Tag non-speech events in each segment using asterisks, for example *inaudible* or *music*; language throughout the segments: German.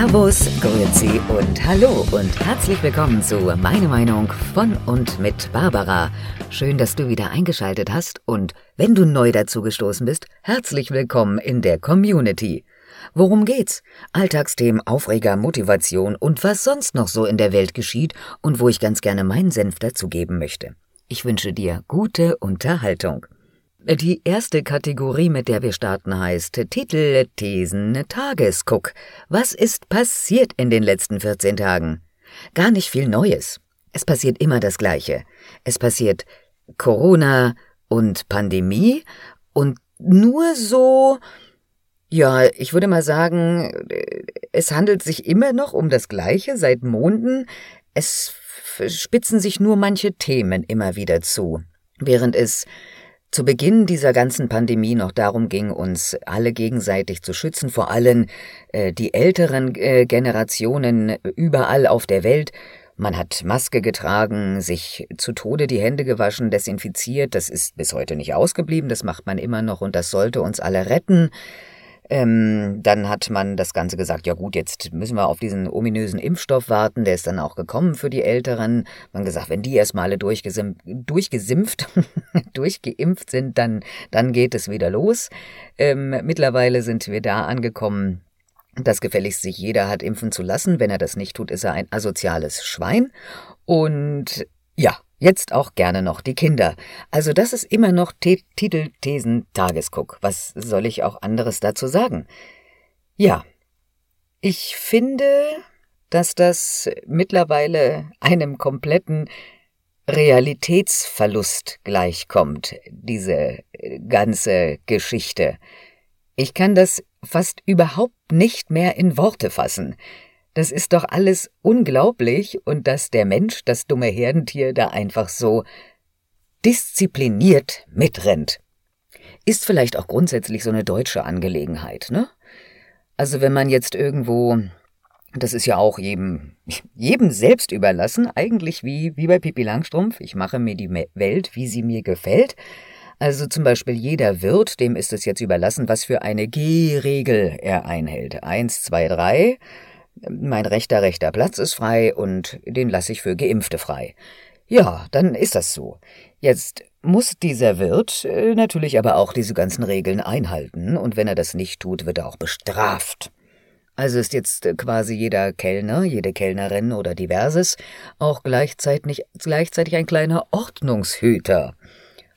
Servus, Grüezi und Hallo und herzlich willkommen zu Meine Meinung von und mit Barbara. Schön, dass du wieder eingeschaltet hast und wenn du neu dazu gestoßen bist, herzlich willkommen in der Community. Worum geht's? Alltagsthemen, Aufreger, Motivation und was sonst noch so in der Welt geschieht und wo ich ganz gerne meinen Senf dazugeben möchte. Ich wünsche dir gute Unterhaltung. Die erste Kategorie, mit der wir starten, heißt Titel, Thesen, Tagesguck. Was ist passiert in den letzten 14 Tagen? Gar nicht viel Neues. Es passiert immer das Gleiche. Es passiert Corona und Pandemie und nur so, ja, ich würde mal sagen, es handelt sich immer noch um das Gleiche seit Monden. Es spitzen sich nur manche Themen immer wieder zu. Während es zu Beginn dieser ganzen Pandemie noch darum ging, uns alle gegenseitig zu schützen, vor allem äh, die älteren äh, Generationen überall auf der Welt. Man hat Maske getragen, sich zu Tode die Hände gewaschen, desinfiziert. Das ist bis heute nicht ausgeblieben. Das macht man immer noch und das sollte uns alle retten. Ähm, dann hat man das Ganze gesagt, ja gut, jetzt müssen wir auf diesen ominösen Impfstoff warten, der ist dann auch gekommen für die Älteren. Man gesagt, wenn die erstmal alle durchgesim durchgesimpft, *laughs* durchgeimpft sind, dann, dann geht es wieder los. Ähm, mittlerweile sind wir da angekommen, dass gefälligst sich jeder hat impfen zu lassen. Wenn er das nicht tut, ist er ein asoziales Schwein. Und ja, Jetzt auch gerne noch die Kinder. Also das ist immer noch T Titel Thesen Tagesguck. Was soll ich auch anderes dazu sagen? Ja, ich finde, dass das mittlerweile einem kompletten Realitätsverlust gleichkommt, diese ganze Geschichte. Ich kann das fast überhaupt nicht mehr in Worte fassen. Das ist doch alles unglaublich und dass der Mensch, das dumme Herdentier, da einfach so diszipliniert mitrennt. Ist vielleicht auch grundsätzlich so eine deutsche Angelegenheit, ne? Also wenn man jetzt irgendwo, das ist ja auch jedem, jedem selbst überlassen, eigentlich wie, wie bei Pippi Langstrumpf, ich mache mir die Welt, wie sie mir gefällt. Also zum Beispiel jeder Wirt, dem ist es jetzt überlassen, was für eine G-Regel er einhält. Eins, zwei, drei mein rechter rechter Platz ist frei und den lasse ich für Geimpfte frei. Ja, dann ist das so. Jetzt muss dieser Wirt äh, natürlich aber auch diese ganzen Regeln einhalten, und wenn er das nicht tut, wird er auch bestraft. Also ist jetzt äh, quasi jeder Kellner, jede Kellnerin oder diverses auch gleichzeitig, gleichzeitig ein kleiner Ordnungshüter.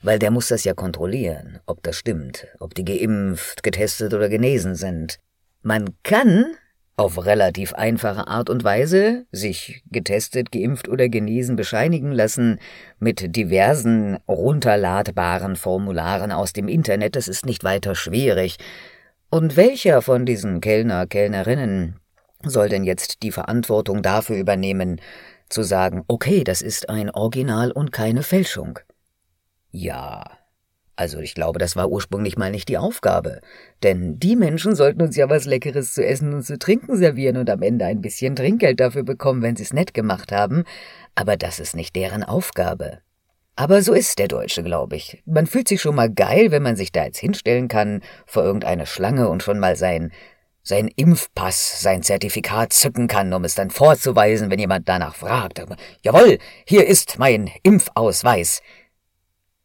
Weil der muss das ja kontrollieren, ob das stimmt, ob die geimpft, getestet oder genesen sind. Man kann auf relativ einfache Art und Weise sich getestet, geimpft oder genesen bescheinigen lassen mit diversen runterladbaren Formularen aus dem Internet, das ist nicht weiter schwierig. Und welcher von diesen Kellner, Kellnerinnen soll denn jetzt die Verantwortung dafür übernehmen, zu sagen, okay, das ist ein Original und keine Fälschung? Ja, also ich glaube, das war ursprünglich mal nicht die Aufgabe. Denn die Menschen sollten uns ja was Leckeres zu essen und zu trinken servieren und am Ende ein bisschen Trinkgeld dafür bekommen, wenn sie es nett gemacht haben. Aber das ist nicht deren Aufgabe. Aber so ist der Deutsche, glaube ich. Man fühlt sich schon mal geil, wenn man sich da jetzt hinstellen kann vor irgendeine Schlange und schon mal sein sein Impfpass, sein Zertifikat zücken kann, um es dann vorzuweisen, wenn jemand danach fragt. Jawohl, hier ist mein Impfausweis.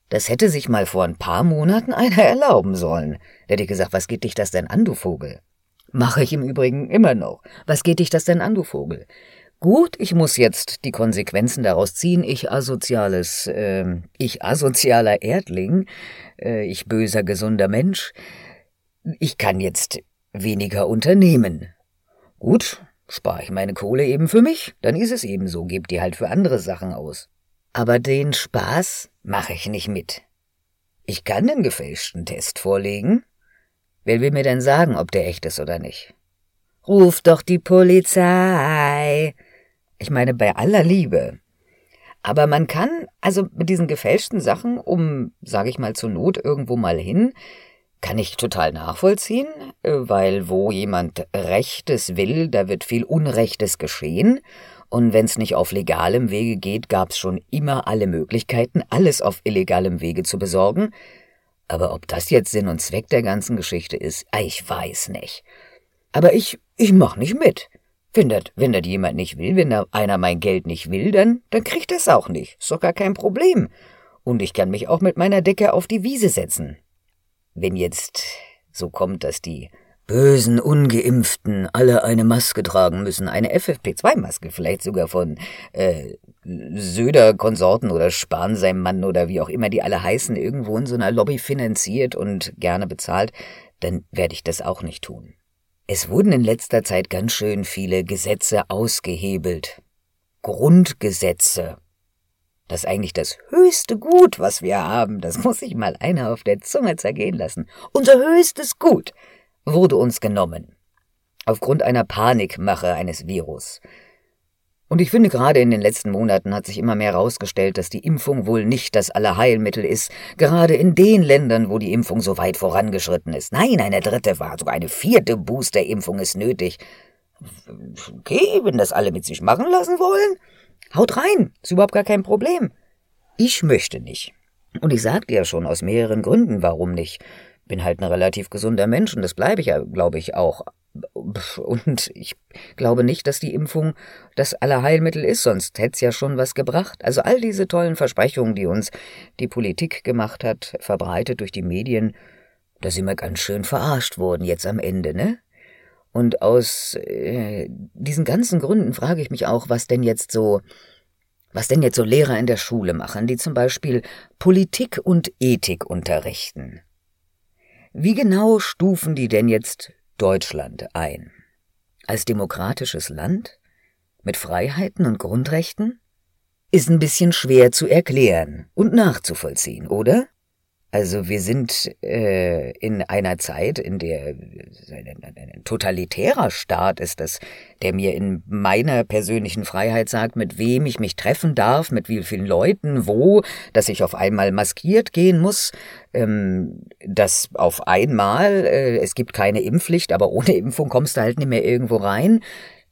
Das hätte sich mal vor ein paar Monaten einer *laughs* erlauben sollen. Der hätte gesagt, was geht dich das denn an, du Vogel? Mache ich im Übrigen immer noch. Was geht dich das denn an, du Vogel? Gut, ich muss jetzt die Konsequenzen daraus ziehen. Ich asoziales, äh, ich asozialer Erdling, äh, ich böser, gesunder Mensch. Ich kann jetzt weniger unternehmen. Gut, spare ich meine Kohle eben für mich, dann ist es eben so, gebt die halt für andere Sachen aus. Aber den Spaß mache ich nicht mit. Ich kann den gefälschten Test vorlegen. Wer will mir denn sagen, ob der echt ist oder nicht? Ruf doch die Polizei. Ich meine, bei aller Liebe. Aber man kann, also mit diesen gefälschten Sachen, um, sage ich mal, zur Not irgendwo mal hin, kann ich total nachvollziehen, äh, weil wo jemand Rechtes will, da wird viel Unrechtes geschehen und wenn's nicht auf legalem Wege geht, gab's schon immer alle Möglichkeiten, alles auf illegalem Wege zu besorgen. Aber ob das jetzt Sinn und Zweck der ganzen Geschichte ist, ich weiß nicht. Aber ich, ich mach nicht mit. Wenn das wenn dat jemand nicht will, wenn da einer mein Geld nicht will, dann, dann kriegt es auch nicht. Ist doch gar kein Problem. Und ich kann mich auch mit meiner Decke auf die Wiese setzen. Wenn jetzt so kommt, dass die bösen Ungeimpften alle eine Maske tragen müssen, eine FFP2-Maske, vielleicht sogar von äh, Söder-Konsorten oder Spahn, seinem Mann oder wie auch immer die alle heißen, irgendwo in so einer Lobby finanziert und gerne bezahlt, dann werde ich das auch nicht tun. Es wurden in letzter Zeit ganz schön viele Gesetze ausgehebelt. Grundgesetze. Das ist eigentlich das höchste Gut, was wir haben. Das muss sich mal einer auf der Zunge zergehen lassen. Unser höchstes Gut wurde uns genommen. Aufgrund einer Panikmache eines Virus. Und ich finde, gerade in den letzten Monaten hat sich immer mehr herausgestellt, dass die Impfung wohl nicht das Allerheilmittel ist, gerade in den Ländern, wo die Impfung so weit vorangeschritten ist. Nein, eine dritte war, sogar eine vierte Boosterimpfung ist nötig. Okay, wenn das alle mit sich machen lassen wollen, haut rein, ist überhaupt gar kein Problem. Ich möchte nicht. Und ich sagte ja schon aus mehreren Gründen, warum nicht bin halt ein relativ gesunder Mensch und das bleibe ich ja, glaube ich, auch. Und ich glaube nicht, dass die Impfung das Allerheilmittel ist, sonst hätte es ja schon was gebracht. Also all diese tollen Versprechungen, die uns die Politik gemacht hat, verbreitet durch die Medien, da sind wir ganz schön verarscht worden jetzt am Ende, ne? Und aus äh, diesen ganzen Gründen frage ich mich auch, was denn jetzt so, was denn jetzt so Lehrer in der Schule machen, die zum Beispiel Politik und Ethik unterrichten. Wie genau stufen die denn jetzt Deutschland ein? Als demokratisches Land? Mit Freiheiten und Grundrechten? Ist ein bisschen schwer zu erklären und nachzuvollziehen, oder? Also wir sind äh, in einer Zeit, in der ein, ein totalitärer Staat ist das, der mir in meiner persönlichen Freiheit sagt, mit wem ich mich treffen darf, mit wie vielen Leuten, wo, dass ich auf einmal maskiert gehen muss, ähm, dass auf einmal, äh, es gibt keine Impfpflicht, aber ohne Impfung kommst du halt nicht mehr irgendwo rein.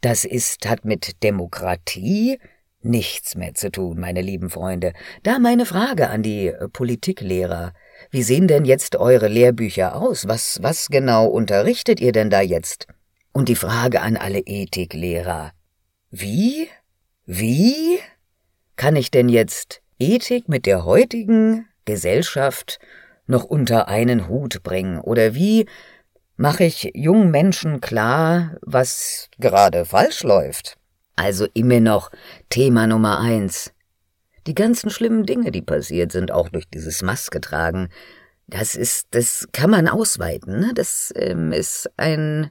Das ist, hat mit Demokratie nichts mehr zu tun, meine lieben Freunde. Da meine Frage an die äh, Politiklehrer. Wie sehen denn jetzt eure Lehrbücher aus? Was, was genau unterrichtet ihr denn da jetzt? Und die Frage an alle Ethiklehrer. Wie? Wie kann ich denn jetzt Ethik mit der heutigen Gesellschaft noch unter einen Hut bringen? Oder wie mache ich jungen Menschen klar, was gerade falsch läuft? Also immer noch Thema Nummer eins. Die ganzen schlimmen Dinge, die passiert sind, auch durch dieses Maske tragen, das ist, das kann man ausweiten. Ne? Das ähm, ist ein,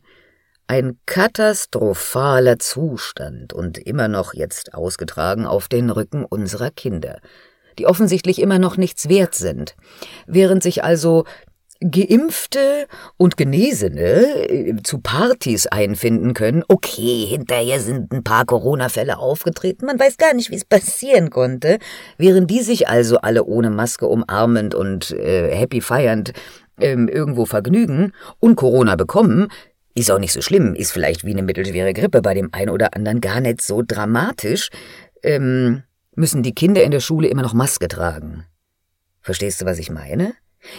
ein katastrophaler Zustand und immer noch jetzt ausgetragen auf den Rücken unserer Kinder, die offensichtlich immer noch nichts wert sind, während sich also Geimpfte und Genesene äh, zu Partys einfinden können. Okay, hinterher sind ein paar Corona-Fälle aufgetreten. Man weiß gar nicht, wie es passieren konnte. Während die sich also alle ohne Maske umarmend und äh, happy feiernd ähm, irgendwo vergnügen und Corona bekommen, ist auch nicht so schlimm, ist vielleicht wie eine mittelschwere Grippe bei dem einen oder anderen gar nicht so dramatisch, ähm, müssen die Kinder in der Schule immer noch Maske tragen. Verstehst du, was ich meine?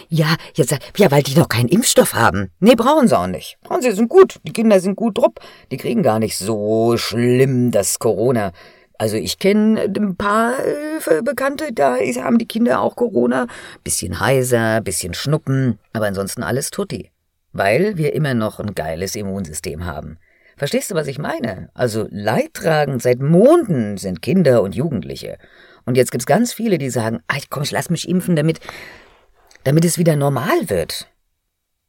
Ja, jetzt, ja, weil die noch keinen Impfstoff haben. Nee, brauchen sie auch nicht. Brauchen sie, sind gut. Die Kinder sind gut drupp. Die kriegen gar nicht so schlimm das Corona. Also ich kenne ein paar äh, Bekannte, da haben die Kinder auch Corona. Bisschen heiser, bisschen Schnuppen, aber ansonsten alles tutti. Weil wir immer noch ein geiles Immunsystem haben. Verstehst du, was ich meine? Also leidtragend seit Monaten sind Kinder und Jugendliche. Und jetzt gibt's ganz viele, die sagen, ach komm, ich lass mich impfen, damit damit es wieder normal wird.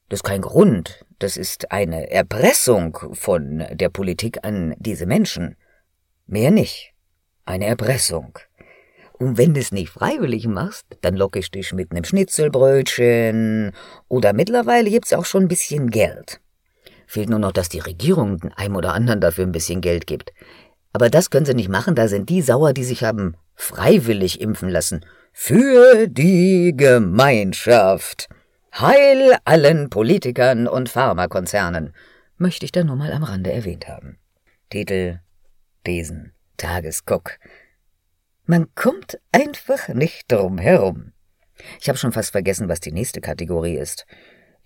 Das ist kein Grund, das ist eine Erpressung von der Politik an diese Menschen. Mehr nicht. Eine Erpressung. Und wenn du es nicht freiwillig machst, dann locke ich dich mit einem Schnitzelbrötchen oder mittlerweile gibt's auch schon ein bisschen Geld. Fehlt nur noch, dass die Regierung einem oder anderen dafür ein bisschen Geld gibt. Aber das können sie nicht machen, da sind die sauer, die sich haben freiwillig impfen lassen für die Gemeinschaft. Heil allen Politikern und Pharmakonzernen, möchte ich da nur mal am Rande erwähnt haben. Titel Besen Tagesguck. Man kommt einfach nicht drum herum. Ich habe schon fast vergessen, was die nächste Kategorie ist.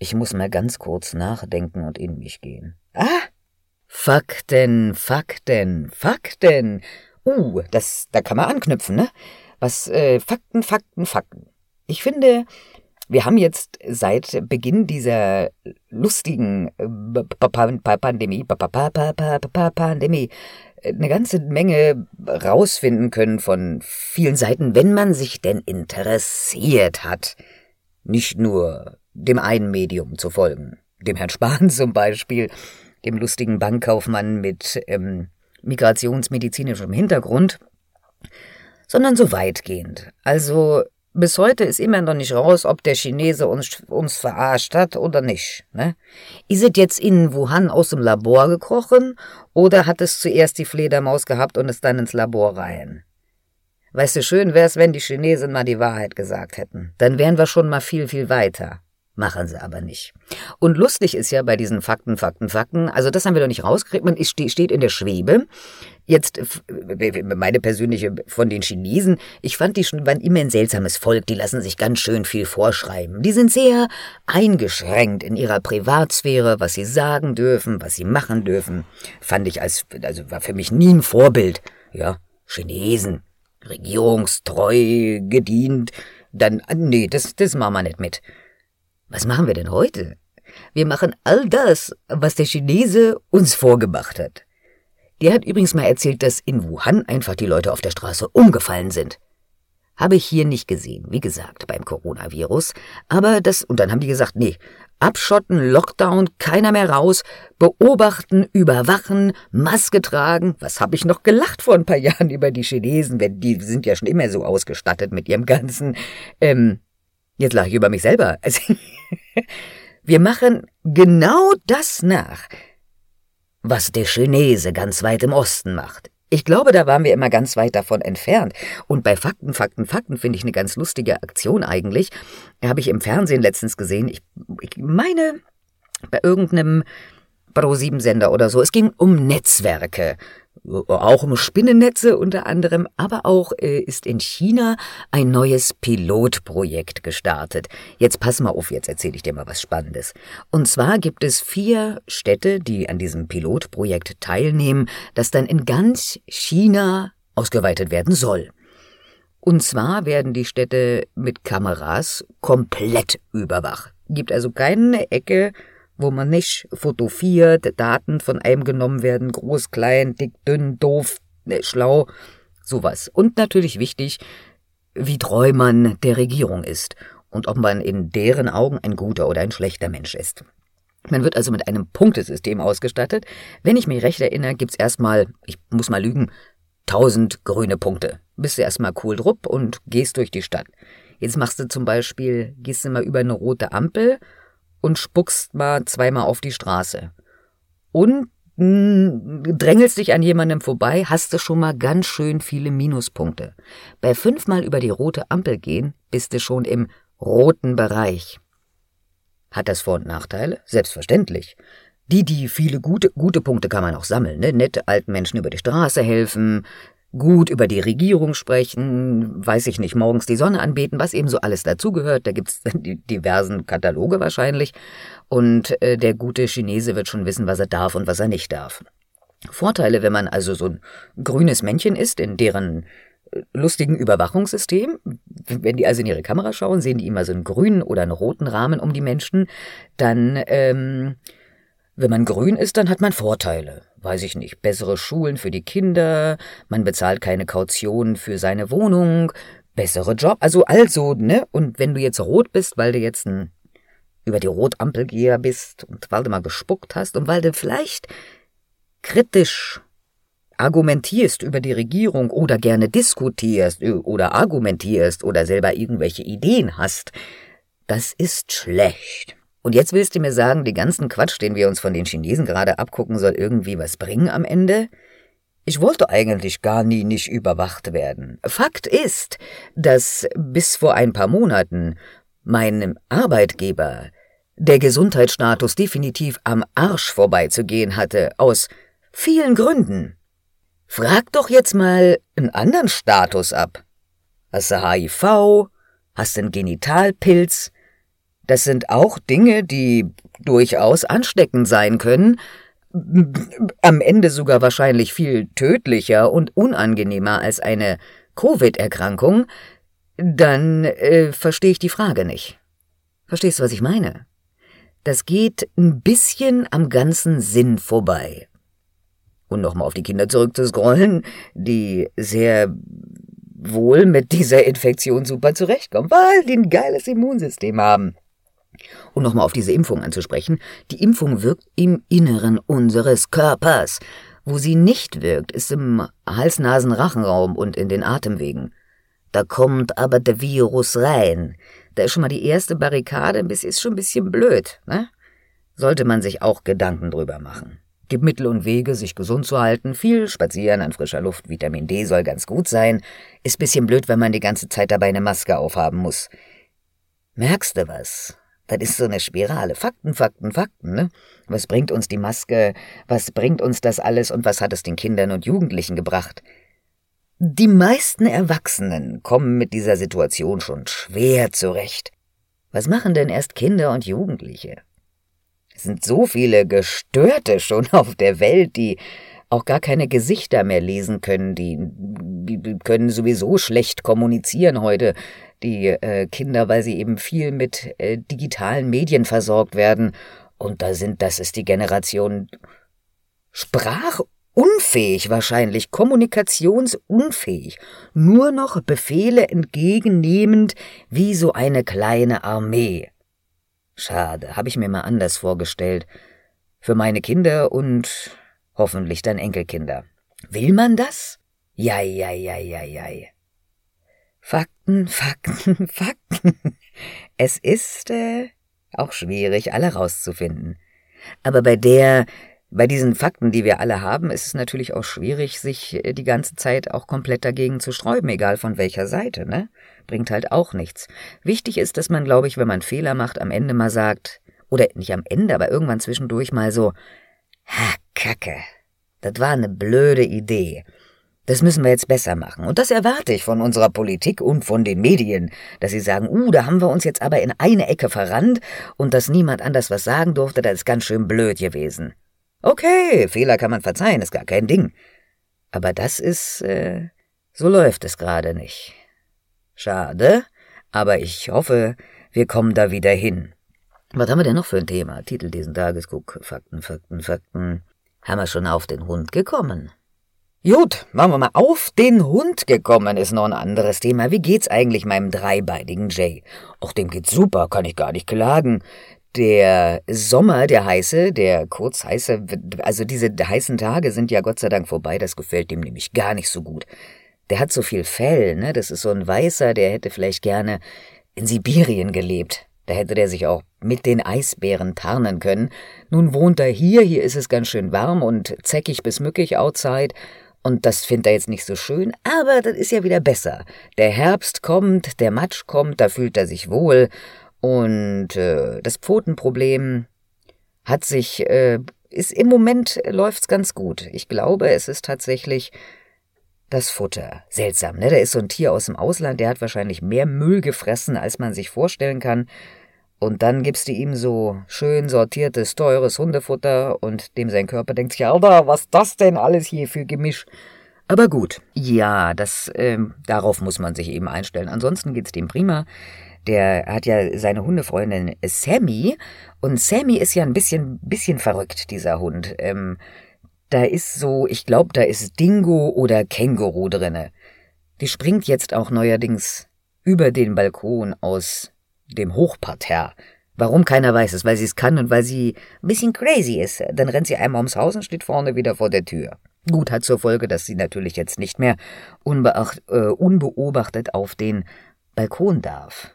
Ich muss mal ganz kurz nachdenken und in mich gehen. Ah! Fakten, Fakten, Fakten. Uh, das, da kann man anknüpfen, ne? Was, äh, Fakten, Fakten, Fakten. Ich finde, wir haben jetzt seit Beginn dieser lustigen Pandemie, Pandemie, eine ganze Menge rausfinden können von vielen Seiten, wenn man sich denn interessiert hat. Nicht nur dem einen Medium zu folgen, dem Herrn Spahn *laughs* zum Beispiel, dem lustigen Bankkaufmann mit ähm, migrationsmedizinischem Hintergrund, sondern so weitgehend. Also bis heute ist immer noch nicht raus, ob der Chinese uns, uns verarscht hat oder nicht. Ne? Ist es jetzt in Wuhan aus dem Labor gekrochen oder hat es zuerst die Fledermaus gehabt und es dann ins Labor rein? Weißt du, schön wär's, wenn die Chinesen mal die Wahrheit gesagt hätten. Dann wären wir schon mal viel, viel weiter. Machen sie aber nicht. Und lustig ist ja bei diesen Fakten, Fakten, Fakten, also das haben wir doch nicht rausgekriegt, man steht in der Schwebe. Jetzt meine persönliche von den Chinesen, ich fand die schon waren immer ein seltsames Volk, die lassen sich ganz schön viel vorschreiben. Die sind sehr eingeschränkt in ihrer Privatsphäre, was sie sagen dürfen, was sie machen dürfen. Fand ich als also war für mich nie ein Vorbild. Ja, Chinesen, regierungstreu gedient, dann nee, das das machen wir nicht mit. Was machen wir denn heute? Wir machen all das, was der Chinese uns vorgemacht hat. Der hat übrigens mal erzählt, dass in Wuhan einfach die Leute auf der Straße umgefallen sind. Habe ich hier nicht gesehen, wie gesagt, beim Coronavirus. Aber das, und dann haben die gesagt, nee, abschotten, Lockdown, keiner mehr raus, beobachten, überwachen, Maske tragen. Was habe ich noch gelacht vor ein paar *laughs* Jahren über die Chinesen, wenn die sind ja schon immer so ausgestattet mit ihrem ganzen, ähm, Jetzt lache ich über mich selber. *laughs* Wir machen genau das nach, was der Chinese ganz weit im Osten macht. Ich glaube, da waren wir immer ganz weit davon entfernt. Und bei Fakten, Fakten, Fakten finde ich eine ganz lustige Aktion eigentlich. Habe ich im Fernsehen letztens gesehen. Ich, ich meine, bei irgendeinem Pro-7-Sender oder so. Es ging um Netzwerke auch um Spinnennetze unter anderem, aber auch äh, ist in China ein neues Pilotprojekt gestartet. Jetzt pass mal auf, jetzt erzähle ich dir mal was Spannendes. Und zwar gibt es vier Städte, die an diesem Pilotprojekt teilnehmen, das dann in ganz China ausgeweitet werden soll. Und zwar werden die Städte mit Kameras komplett überwacht. Gibt also keine Ecke, wo man nicht fotografiert, Daten von einem genommen werden, groß, klein, dick, dünn, doof, ne, schlau, sowas. Und natürlich wichtig, wie treu man der Regierung ist und ob man in deren Augen ein guter oder ein schlechter Mensch ist. Man wird also mit einem Punktesystem ausgestattet. Wenn ich mich recht erinnere, gibt's erstmal, ich muss mal lügen, tausend grüne Punkte. Bist du erstmal cool drupp und gehst durch die Stadt. Jetzt machst du zum Beispiel, gehst du mal über eine rote Ampel und spuckst mal zweimal auf die Straße. Und drängelst dich an jemandem vorbei, hast du schon mal ganz schön viele Minuspunkte. Bei fünfmal über die rote Ampel gehen, bist du schon im roten Bereich. Hat das Vor- und Nachteile? Selbstverständlich. Die, die viele gute, gute Punkte kann man auch sammeln, ne? Nette alten Menschen über die Straße helfen, gut über die Regierung sprechen, weiß ich nicht, morgens die Sonne anbeten, was eben so alles dazugehört. Da gibt's *laughs* die diversen Kataloge wahrscheinlich. Und äh, der gute Chinese wird schon wissen, was er darf und was er nicht darf. Vorteile, wenn man also so ein grünes Männchen ist, in deren äh, lustigen Überwachungssystem. Wenn die also in ihre Kamera schauen, sehen die immer so einen grünen oder einen roten Rahmen um die Menschen. Dann, ähm, wenn man grün ist, dann hat man Vorteile weiß ich nicht, bessere Schulen für die Kinder, man bezahlt keine Kaution für seine Wohnung, bessere Job, also also, ne? Und wenn du jetzt rot bist, weil du jetzt ein über die Rotampelgeher bist und weil du mal gespuckt hast und weil du vielleicht kritisch argumentierst über die Regierung oder gerne diskutierst oder argumentierst oder selber irgendwelche Ideen hast, das ist schlecht. Und jetzt willst du mir sagen, die ganzen Quatsch, den wir uns von den Chinesen gerade abgucken, soll irgendwie was bringen am Ende? Ich wollte eigentlich gar nie nicht überwacht werden. Fakt ist, dass bis vor ein paar Monaten meinem Arbeitgeber der Gesundheitsstatus definitiv am Arsch vorbeizugehen hatte, aus vielen Gründen. Frag doch jetzt mal einen anderen Status ab. Hast du HIV? Hast du einen Genitalpilz? Das sind auch Dinge, die durchaus ansteckend sein können. am Ende sogar wahrscheinlich viel tödlicher und unangenehmer als eine Covid-Erkrankung, dann äh, verstehe ich die Frage nicht. Verstehst du, was ich meine? Das geht ein bisschen am ganzen Sinn vorbei. Und nochmal auf die Kinder zurückzuscrollen, die sehr wohl mit dieser Infektion super zurechtkommen, weil die ein geiles Immunsystem haben. Und nochmal auf diese Impfung anzusprechen, die Impfung wirkt im Inneren unseres Körpers. Wo sie nicht wirkt, ist im Hals-Nasen-Rachenraum und in den Atemwegen. Da kommt aber der Virus rein. Da ist schon mal die erste Barrikade, ist schon ein bisschen blöd, ne? Sollte man sich auch Gedanken drüber machen. Gibt Mittel und Wege, sich gesund zu halten. Viel spazieren an frischer Luft, Vitamin D soll ganz gut sein. Ist bisschen blöd, wenn man die ganze Zeit dabei eine Maske aufhaben muss. Merkst du was? Das ist so eine Spirale. Fakten, Fakten, Fakten, ne? Was bringt uns die Maske? Was bringt uns das alles und was hat es den Kindern und Jugendlichen gebracht? Die meisten Erwachsenen kommen mit dieser Situation schon schwer zurecht. Was machen denn erst Kinder und Jugendliche? Es sind so viele Gestörte schon *laughs* auf der Welt, die auch gar keine Gesichter mehr lesen können, die, die können sowieso schlecht kommunizieren heute, die äh, Kinder, weil sie eben viel mit äh, digitalen Medien versorgt werden. Und da sind, das ist die Generation Sprach unfähig wahrscheinlich, kommunikationsunfähig, nur noch Befehle entgegennehmend wie so eine kleine Armee. Schade, habe ich mir mal anders vorgestellt. Für meine Kinder und hoffentlich dann Enkelkinder. Will man das? Jai, jai, jai, jai, jai. Fakten, Fakten, *laughs* Fakten. Es ist äh, auch schwierig, alle rauszufinden. Aber bei der bei diesen Fakten, die wir alle haben, ist es natürlich auch schwierig, sich äh, die ganze Zeit auch komplett dagegen zu sträuben, egal von welcher Seite, ne? Bringt halt auch nichts. Wichtig ist, dass man, glaube ich, wenn man Fehler macht, am Ende mal sagt, oder nicht am Ende, aber irgendwann zwischendurch mal so, ha, Kacke, das war eine blöde Idee. Das müssen wir jetzt besser machen. Und das erwarte ich von unserer Politik und von den Medien, dass sie sagen, uh, da haben wir uns jetzt aber in eine Ecke verrannt und dass niemand anders was sagen durfte, das ist ganz schön blöd gewesen. Okay, Fehler kann man verzeihen, ist gar kein Ding. Aber das ist, äh, so läuft es gerade nicht. Schade, aber ich hoffe, wir kommen da wieder hin. Was haben wir denn noch für ein Thema? Titel diesen Tages, guck, Fakten, Fakten, Fakten. Haben wir schon auf den Hund gekommen? Gut, machen wir mal auf den Hund gekommen, ist noch ein anderes Thema. Wie geht's eigentlich meinem dreibeinigen Jay? Och, dem geht's super, kann ich gar nicht klagen der Sommer, der heiße, der kurz heiße, also diese heißen Tage sind ja Gott sei Dank vorbei, das gefällt dem nämlich gar nicht so gut. Der hat so viel Fell, ne? Das ist so ein Weißer, der hätte vielleicht gerne in Sibirien gelebt. Da hätte der sich auch mit den Eisbären tarnen können. Nun wohnt er hier, hier ist es ganz schön warm und zäckig bis mückig outside. Und das findet er jetzt nicht so schön, aber das ist ja wieder besser. Der Herbst kommt, der Matsch kommt, da fühlt er sich wohl und äh, das Pfotenproblem hat sich, äh, ist im Moment läuft's ganz gut. Ich glaube, es ist tatsächlich das Futter. Seltsam, ne? Da ist so ein Tier aus dem Ausland, der hat wahrscheinlich mehr Müll gefressen, als man sich vorstellen kann. Und dann gibst du ihm so schön sortiertes, teures Hundefutter und dem sein Körper denkt sich, Alter, was das denn alles hier für Gemisch? Aber gut, ja, das, äh, darauf muss man sich eben einstellen. Ansonsten geht's dem prima der hat ja seine Hundefreundin Sammy und Sammy ist ja ein bisschen, bisschen verrückt, dieser Hund. Ähm, da ist so, ich glaube, da ist Dingo oder Känguru drinne. Die springt jetzt auch neuerdings über den Balkon aus dem Hochparterre. Warum keiner weiß es, weil sie es kann und weil sie ein bisschen crazy ist. Dann rennt sie einmal ums Haus und steht vorne wieder vor der Tür. Gut hat zur Folge, dass sie natürlich jetzt nicht mehr unbeacht, äh, unbeobachtet auf den Balkon darf.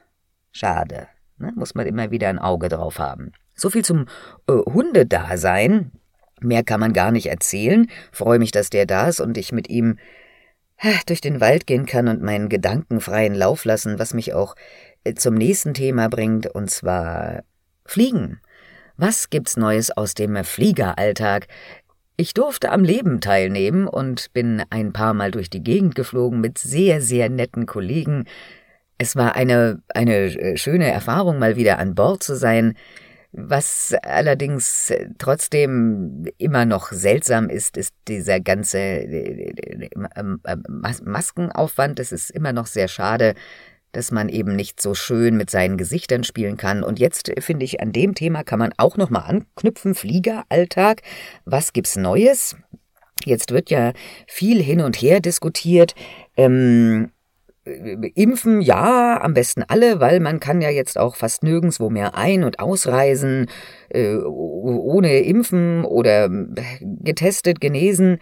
Schade. Ne? Muss man immer wieder ein Auge drauf haben. So viel zum äh, Hundedasein. Mehr kann man gar nicht erzählen. Freue mich, dass der da ist und ich mit ihm durch den Wald gehen kann und meinen Gedanken freien Lauf lassen, was mich auch äh, zum nächsten Thema bringt, und zwar Fliegen. Was gibt's Neues aus dem Fliegeralltag? Ich durfte am Leben teilnehmen und bin ein paar Mal durch die Gegend geflogen mit sehr, sehr netten Kollegen, es war eine, eine äh, schöne Erfahrung, mal wieder an Bord zu sein. Was allerdings trotzdem immer noch seltsam ist, ist dieser ganze äh, äh, äh, Maskenaufwand. Es ist immer noch sehr schade, dass man eben nicht so schön mit seinen Gesichtern spielen kann. Und jetzt finde ich, an dem Thema kann man auch nochmal anknüpfen. Fliegeralltag. Was gibt's Neues? Jetzt wird ja viel hin und her diskutiert. Ähm, Impfen, ja, am besten alle, weil man kann ja jetzt auch fast nirgendwo mehr ein- und ausreisen, äh, ohne Impfen oder getestet, genesen.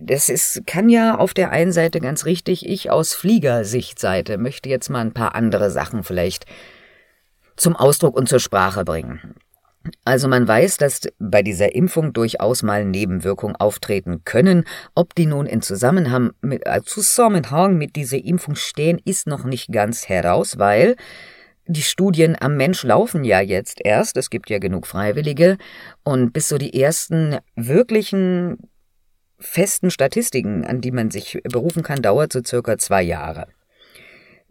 Das ist, kann ja auf der einen Seite ganz richtig. Ich aus Fliegersichtseite möchte jetzt mal ein paar andere Sachen vielleicht zum Ausdruck und zur Sprache bringen. Also man weiß, dass bei dieser Impfung durchaus mal Nebenwirkungen auftreten können. Ob die nun in Zusammenhang mit, äh, Zusammenhang mit dieser Impfung stehen, ist noch nicht ganz heraus, weil die Studien am Mensch laufen ja jetzt erst. Es gibt ja genug Freiwillige. Und bis so die ersten wirklichen festen Statistiken, an die man sich berufen kann, dauert so circa zwei Jahre.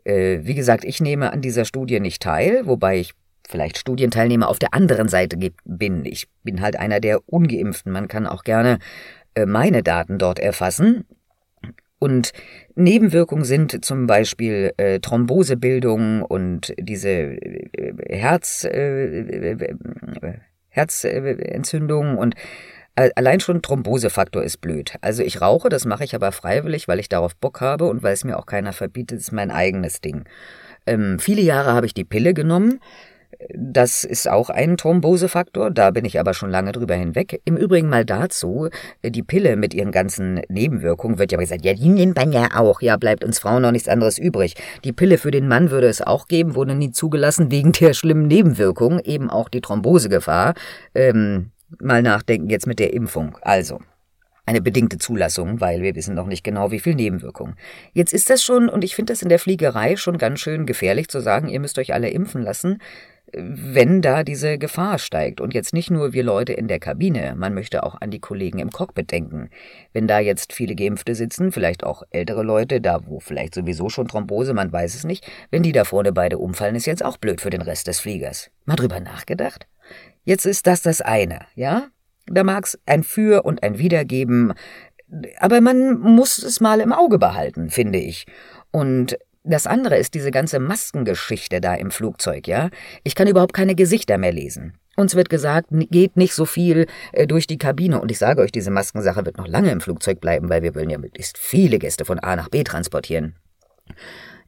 Äh, wie gesagt, ich nehme an dieser Studie nicht teil, wobei ich vielleicht Studienteilnehmer auf der anderen Seite bin. Ich bin halt einer der ungeimpften. Man kann auch gerne äh, meine Daten dort erfassen. Und Nebenwirkungen sind zum Beispiel äh, Thrombosebildung und diese äh, Herz, äh, Herzentzündung und allein schon Thrombosefaktor ist blöd. Also ich rauche, das mache ich aber freiwillig, weil ich darauf Bock habe und weil es mir auch keiner verbietet, ist mein eigenes Ding. Ähm, viele Jahre habe ich die Pille genommen. Das ist auch ein Thrombosefaktor, da bin ich aber schon lange drüber hinweg. Im Übrigen mal dazu, die Pille mit ihren ganzen Nebenwirkungen wird ja gesagt, ja, die nimmt man ja auch. Ja, bleibt uns Frauen noch nichts anderes übrig. Die Pille für den Mann würde es auch geben, wurde nie zugelassen wegen der schlimmen Nebenwirkungen, eben auch die Thrombosegefahr. Ähm, mal nachdenken jetzt mit der Impfung. Also, eine bedingte Zulassung, weil wir wissen noch nicht genau, wie viel Nebenwirkungen. Jetzt ist das schon, und ich finde das in der Fliegerei schon ganz schön gefährlich zu sagen, ihr müsst euch alle impfen lassen wenn da diese Gefahr steigt. Und jetzt nicht nur wir Leute in der Kabine, man möchte auch an die Kollegen im Cockpit denken. Wenn da jetzt viele Geimpfte sitzen, vielleicht auch ältere Leute, da wo vielleicht sowieso schon Thrombose, man weiß es nicht, wenn die da vorne beide umfallen, ist jetzt auch blöd für den Rest des Fliegers. Mal drüber nachgedacht? Jetzt ist das das eine, ja? Da mag's ein Für und ein Wider geben, aber man muss es mal im Auge behalten, finde ich. Und das andere ist diese ganze Maskengeschichte da im Flugzeug, ja? Ich kann überhaupt keine Gesichter mehr lesen. Uns wird gesagt, geht nicht so viel äh, durch die Kabine. Und ich sage euch, diese Maskensache wird noch lange im Flugzeug bleiben, weil wir wollen ja möglichst viele Gäste von A nach B transportieren.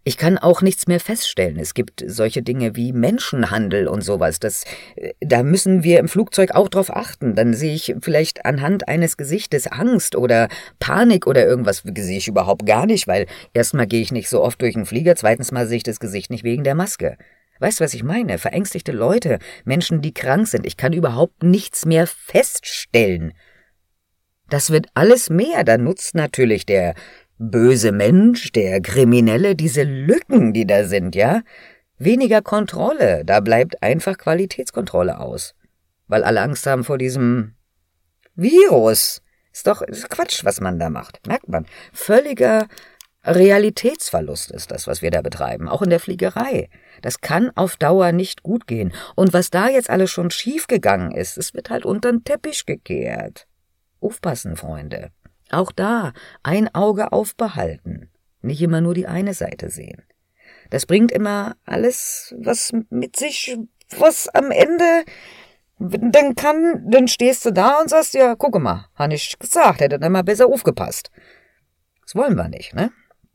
Ich kann auch nichts mehr feststellen. Es gibt solche Dinge wie Menschenhandel und sowas. Das, äh, da müssen wir im Flugzeug auch drauf achten. Dann sehe ich vielleicht anhand eines Gesichtes Angst oder Panik oder irgendwas sehe ich überhaupt gar nicht, weil erstmal gehe ich nicht so oft durch den Flieger, zweitens mal sehe ich das Gesicht nicht wegen der Maske. Weißt du, was ich meine? Verängstigte Leute, Menschen, die krank sind. Ich kann überhaupt nichts mehr feststellen. Das wird alles mehr. Da nutzt natürlich der böse Mensch, der Kriminelle, diese Lücken, die da sind, ja? Weniger Kontrolle, da bleibt einfach Qualitätskontrolle aus. Weil alle Angst haben vor diesem Virus. Ist doch ist Quatsch, was man da macht. Merkt man. Völliger Realitätsverlust ist das, was wir da betreiben, auch in der Fliegerei. Das kann auf Dauer nicht gut gehen. Und was da jetzt alles schon schiefgegangen ist, es wird halt unter den Teppich gekehrt. Aufpassen, Freunde. Auch da ein Auge aufbehalten, nicht immer nur die eine Seite sehen. Das bringt immer alles was mit sich, was am Ende dann kann, dann stehst du da und sagst, ja, gucke mal, han ich gesagt, hätte dann mal besser aufgepasst. Das wollen wir nicht, ne?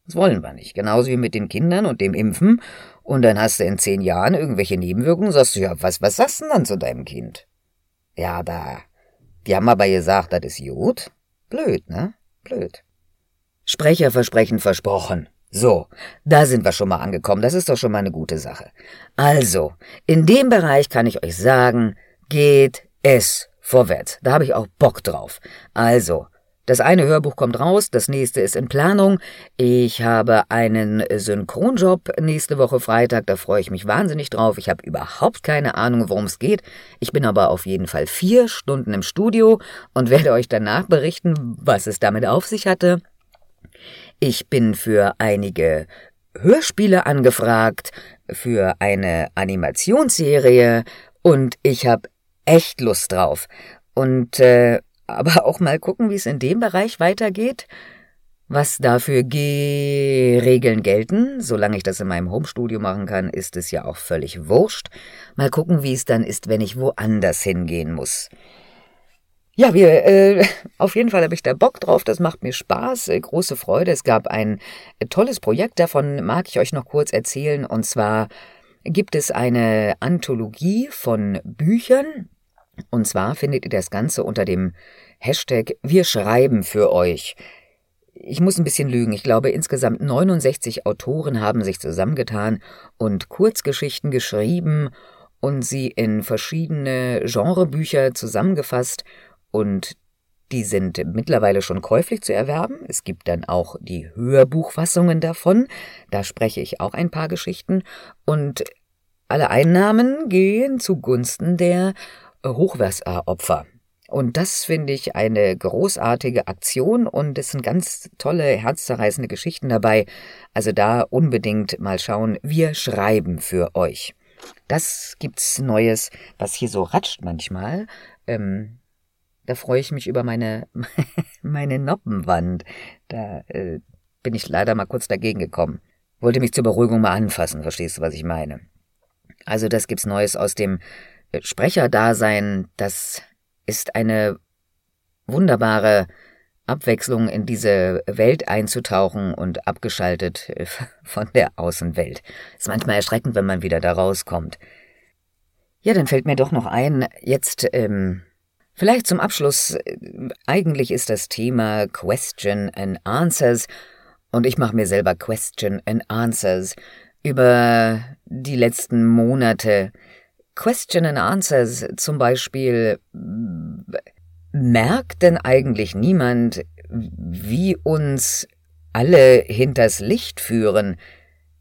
Das wollen wir nicht. Genauso wie mit den Kindern und dem Impfen. Und dann hast du in zehn Jahren irgendwelche Nebenwirkungen, sagst du, ja, was, was sagst du denn dann zu deinem Kind? Ja, da, die haben aber gesagt, das ist gut. Blöd, ne? Blöd. Sprecherversprechen versprochen. So, da sind wir schon mal angekommen. Das ist doch schon mal eine gute Sache. Also, in dem Bereich kann ich euch sagen, geht es vorwärts. Da habe ich auch Bock drauf. Also, das eine Hörbuch kommt raus, das nächste ist in Planung. Ich habe einen Synchronjob nächste Woche Freitag, da freue ich mich wahnsinnig drauf. Ich habe überhaupt keine Ahnung, worum es geht. Ich bin aber auf jeden Fall vier Stunden im Studio und werde euch danach berichten, was es damit auf sich hatte. Ich bin für einige Hörspiele angefragt, für eine Animationsserie Und ich habe echt Lust drauf. Und äh, aber auch mal gucken, wie es in dem Bereich weitergeht. Was dafür G-Regeln gelten, solange ich das in meinem Homestudio machen kann, ist es ja auch völlig wurscht. Mal gucken, wie es dann ist, wenn ich woanders hingehen muss. Ja, wir, äh, auf jeden Fall habe ich da Bock drauf, das macht mir Spaß, äh, große Freude. Es gab ein äh, tolles Projekt, davon mag ich euch noch kurz erzählen, und zwar gibt es eine Anthologie von Büchern, und zwar findet ihr das Ganze unter dem Hashtag Wir schreiben für euch ich muss ein bisschen lügen. Ich glaube, insgesamt 69 Autoren haben sich zusammengetan und Kurzgeschichten geschrieben und sie in verschiedene Genrebücher zusammengefasst und die sind mittlerweile schon käuflich zu erwerben. Es gibt dann auch die Hörbuchfassungen davon. Da spreche ich auch ein paar Geschichten. Und alle Einnahmen gehen zugunsten der Hochwasseropfer. Und das finde ich eine großartige Aktion und es sind ganz tolle, herzzerreißende Geschichten dabei. Also da unbedingt mal schauen. Wir schreiben für euch. Das gibt's Neues, was hier so ratscht manchmal. Ähm, da freue ich mich über meine, *laughs* meine Noppenwand. Da äh, bin ich leider mal kurz dagegen gekommen. Wollte mich zur Beruhigung mal anfassen, verstehst du, was ich meine? Also das gibt's Neues aus dem Sprecherdasein, das ist eine wunderbare Abwechslung in diese Welt einzutauchen und abgeschaltet äh, *laughs* von der Außenwelt. Ist manchmal erschreckend, wenn man wieder da rauskommt. Ja, dann fällt mir doch noch ein, jetzt, ähm, vielleicht zum Abschluss, äh, eigentlich ist das Thema Question and Answers und ich mache mir selber Question and Answers über die letzten Monate, Question and Answers zum Beispiel, merkt denn eigentlich niemand, wie uns alle hinters Licht führen?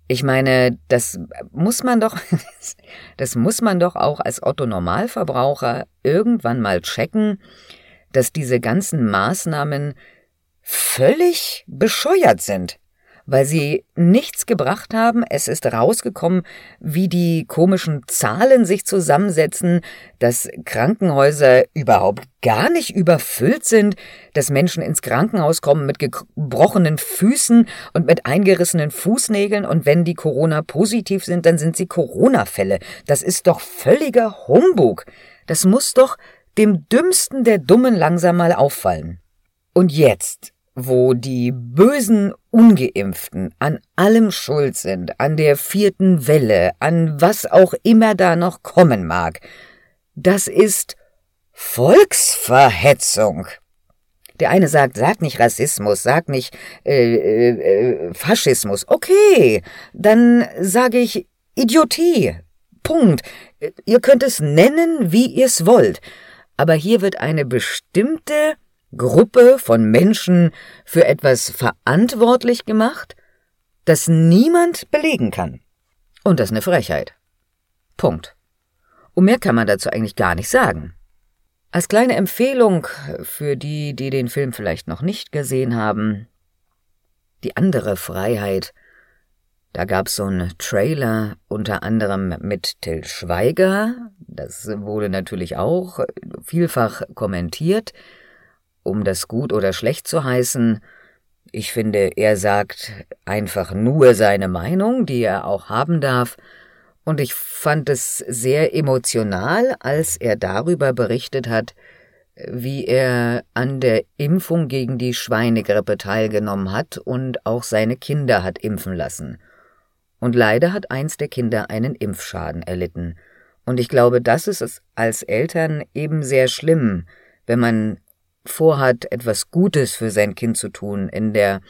Ich meine, das muss man doch, *laughs* das muss man doch auch als Otto Normalverbraucher irgendwann mal checken, dass diese ganzen Maßnahmen völlig bescheuert sind weil sie nichts gebracht haben. Es ist rausgekommen, wie die komischen Zahlen sich zusammensetzen, dass Krankenhäuser überhaupt gar nicht überfüllt sind, dass Menschen ins Krankenhaus kommen mit gebrochenen Füßen und mit eingerissenen Fußnägeln und wenn die Corona positiv sind, dann sind sie Corona-Fälle. Das ist doch völliger Humbug. Das muss doch dem Dümmsten der Dummen langsam mal auffallen. Und jetzt wo die bösen Ungeimpften an allem schuld sind, an der vierten Welle, an was auch immer da noch kommen mag, das ist Volksverhetzung. Der eine sagt, sag nicht Rassismus, sag nicht äh, äh, Faschismus. Okay, dann sage ich Idiotie. Punkt. Ihr könnt es nennen, wie ihr's wollt. Aber hier wird eine bestimmte Gruppe von Menschen für etwas verantwortlich gemacht, das niemand belegen kann. Und das ist eine Frechheit. Punkt. Und mehr kann man dazu eigentlich gar nicht sagen. Als kleine Empfehlung für die, die den Film vielleicht noch nicht gesehen haben, die andere Freiheit, da gab's so einen Trailer unter anderem mit Till Schweiger, das wurde natürlich auch vielfach kommentiert, um das gut oder schlecht zu heißen, ich finde, er sagt einfach nur seine Meinung, die er auch haben darf, und ich fand es sehr emotional, als er darüber berichtet hat, wie er an der Impfung gegen die Schweinegrippe teilgenommen hat und auch seine Kinder hat impfen lassen. Und leider hat eins der Kinder einen Impfschaden erlitten. Und ich glaube, das ist es als Eltern eben sehr schlimm, wenn man vorhat, etwas Gutes für sein Kind zu tun, in der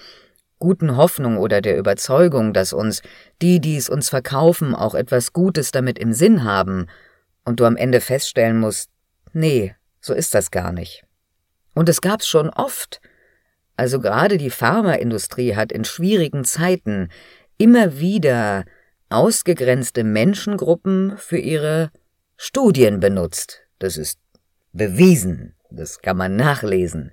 guten Hoffnung oder der Überzeugung, dass uns die, die es uns verkaufen, auch etwas Gutes damit im Sinn haben, und du am Ende feststellen musst, nee, so ist das gar nicht. Und es gab's schon oft. Also gerade die Pharmaindustrie hat in schwierigen Zeiten immer wieder ausgegrenzte Menschengruppen für ihre Studien benutzt. Das ist bewiesen. Das kann man nachlesen.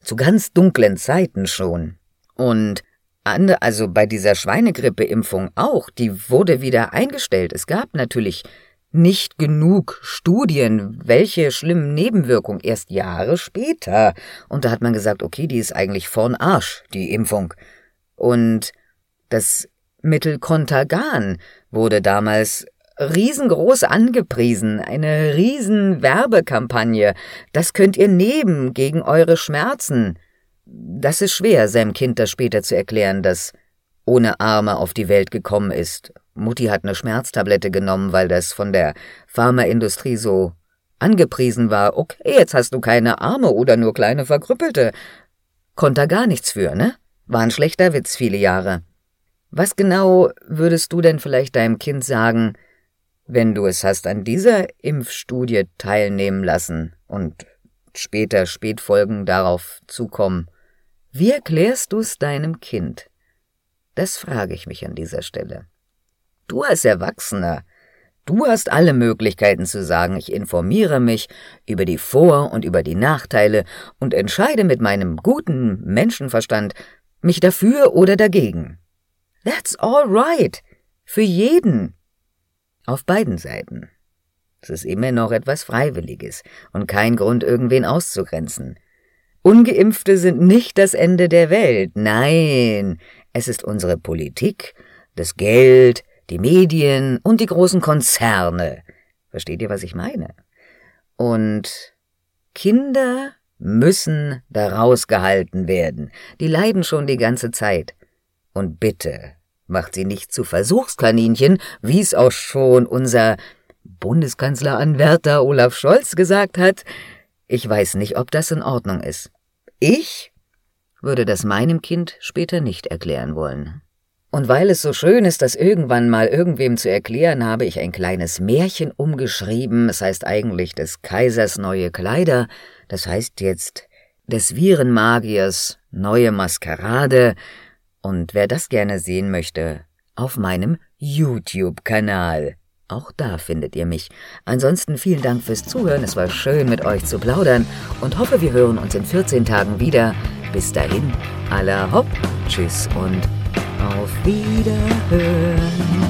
Zu ganz dunklen Zeiten schon. Und also bei dieser Schweinegrippeimpfung auch, die wurde wieder eingestellt. Es gab natürlich nicht genug Studien, welche schlimmen Nebenwirkungen, erst Jahre später. Und da hat man gesagt, okay, die ist eigentlich vorn Arsch, die Impfung. Und das Mittel Contagan wurde damals riesengroß angepriesen, eine riesen Werbekampagne. Das könnt ihr nehmen gegen eure Schmerzen. Das ist schwer, seinem Kind das später zu erklären, dass ohne Arme auf die Welt gekommen ist. Mutti hat eine Schmerztablette genommen, weil das von der Pharmaindustrie so angepriesen war. Okay, jetzt hast du keine Arme oder nur kleine verkrüppelte. Konnte gar nichts für, ne? War ein schlechter Witz viele Jahre. Was genau würdest du denn vielleicht deinem Kind sagen, wenn du es hast an dieser Impfstudie teilnehmen lassen und später Spätfolgen darauf zukommen? Wie erklärst du es deinem Kind? Das frage ich mich an dieser Stelle. Du als Erwachsener, du hast alle Möglichkeiten zu sagen, ich informiere mich über die Vor- und über die Nachteile und entscheide mit meinem guten Menschenverstand mich dafür oder dagegen. That's all right. Für jeden. Auf beiden Seiten. Es ist immer noch etwas Freiwilliges und kein Grund, irgendwen auszugrenzen. Ungeimpfte sind nicht das Ende der Welt. Nein, es ist unsere Politik, das Geld, die Medien und die großen Konzerne. Versteht ihr, was ich meine? Und Kinder müssen da rausgehalten werden. Die leiden schon die ganze Zeit. Und bitte, macht sie nicht zu Versuchskaninchen, wie es auch schon unser Bundeskanzleranwärter Olaf Scholz gesagt hat. Ich weiß nicht, ob das in Ordnung ist. Ich würde das meinem Kind später nicht erklären wollen. Und weil es so schön ist, das irgendwann mal irgendwem zu erklären, habe ich ein kleines Märchen umgeschrieben. Es heißt eigentlich des Kaisers neue Kleider. Das heißt jetzt des Virenmagiers neue Maskerade. Und wer das gerne sehen möchte, auf meinem YouTube-Kanal. Auch da findet ihr mich. Ansonsten vielen Dank fürs Zuhören. Es war schön, mit euch zu plaudern und hoffe, wir hören uns in 14 Tagen wieder. Bis dahin, aller hopp, tschüss und auf Wiederhören.